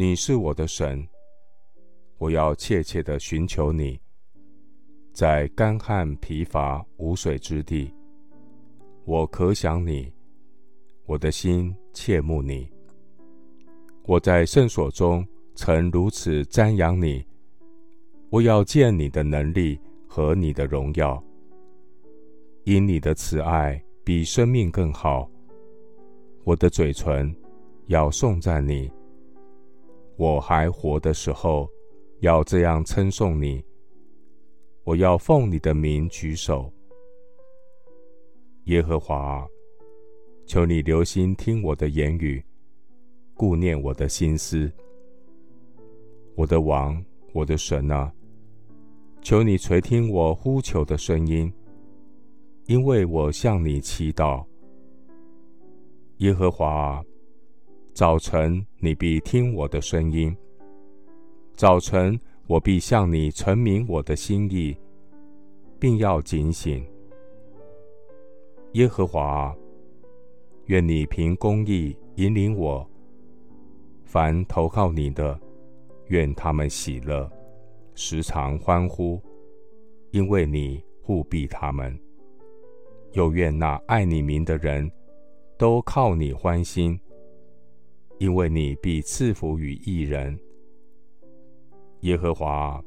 你是我的神，我要切切的寻求你。在干旱疲乏无水之地，我渴想你，我的心切慕你。我在圣所中曾如此瞻仰你，我要见你的能力和你的荣耀。因你的慈爱比生命更好，我的嘴唇要颂赞你。我还活的时候，要这样称颂你。我要奉你的名举手，耶和华，求你留心听我的言语，顾念我的心思。我的王，我的神啊，求你垂听我呼求的声音，因为我向你祈祷。耶和华，早晨你必听我的声音，早晨。我必向你陈明我的心意，并要警醒。耶和华，愿你凭公义引领我。凡投靠你的，愿他们喜乐，时常欢呼，因为你护庇他们。又愿那爱你名的人都靠你欢心，因为你必赐福于一人。耶和华，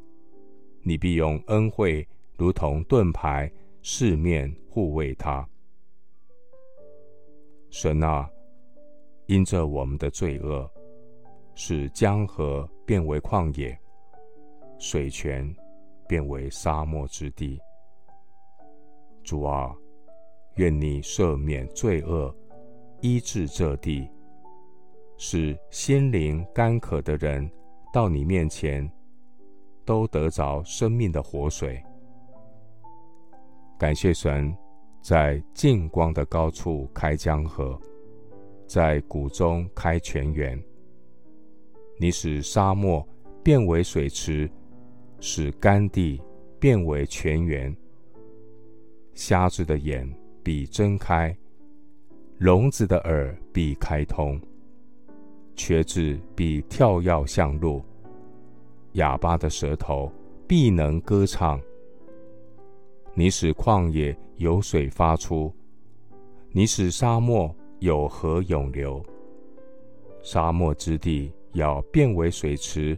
你必用恩惠如同盾牌四面护卫他。神啊，因着我们的罪恶，使江河变为旷野，水泉变为沙漠之地。主啊，愿你赦免罪恶，医治这地，使心灵干渴的人到你面前。都得着生命的活水。感谢神，在净光的高处开江河，在谷中开泉源。你使沙漠变为水池，使干地变为泉源。瞎子的眼必睁开，聋子的耳必开通，瘸子必跳跃向路。哑巴的舌头必能歌唱。你使旷野有水发出，你使沙漠有河涌流。沙漠之地要变为水池，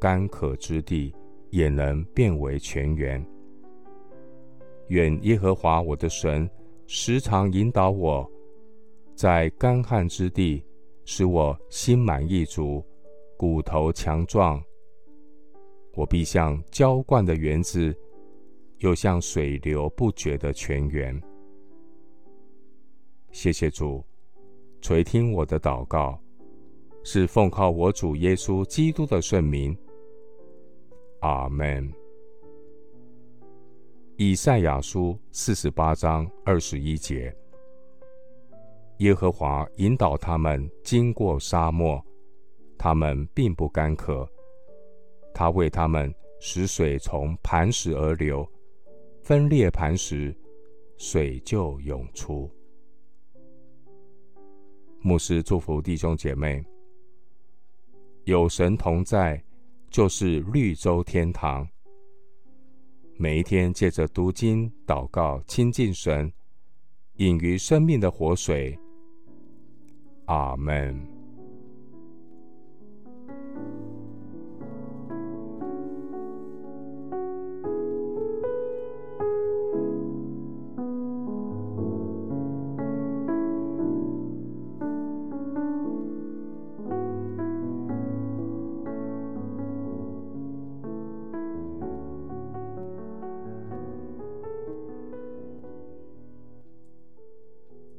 干渴之地也能变为泉源。愿耶和华我的神时常引导我，在干旱之地，使我心满意足，骨头强壮。我必像浇灌的园子，又像水流不绝的泉源。谢谢主，垂听我的祷告，是奉靠我主耶稣基督的圣名。阿门。以赛亚书四十八章二十一节：耶和华引导他们经过沙漠，他们并不干渴。他为他们使水从磐石而流，分裂磐石，水就涌出。牧师祝福弟兄姐妹，有神同在，就是绿洲天堂。每一天借着读经、祷告、亲近神，隐于生命的活水。阿门。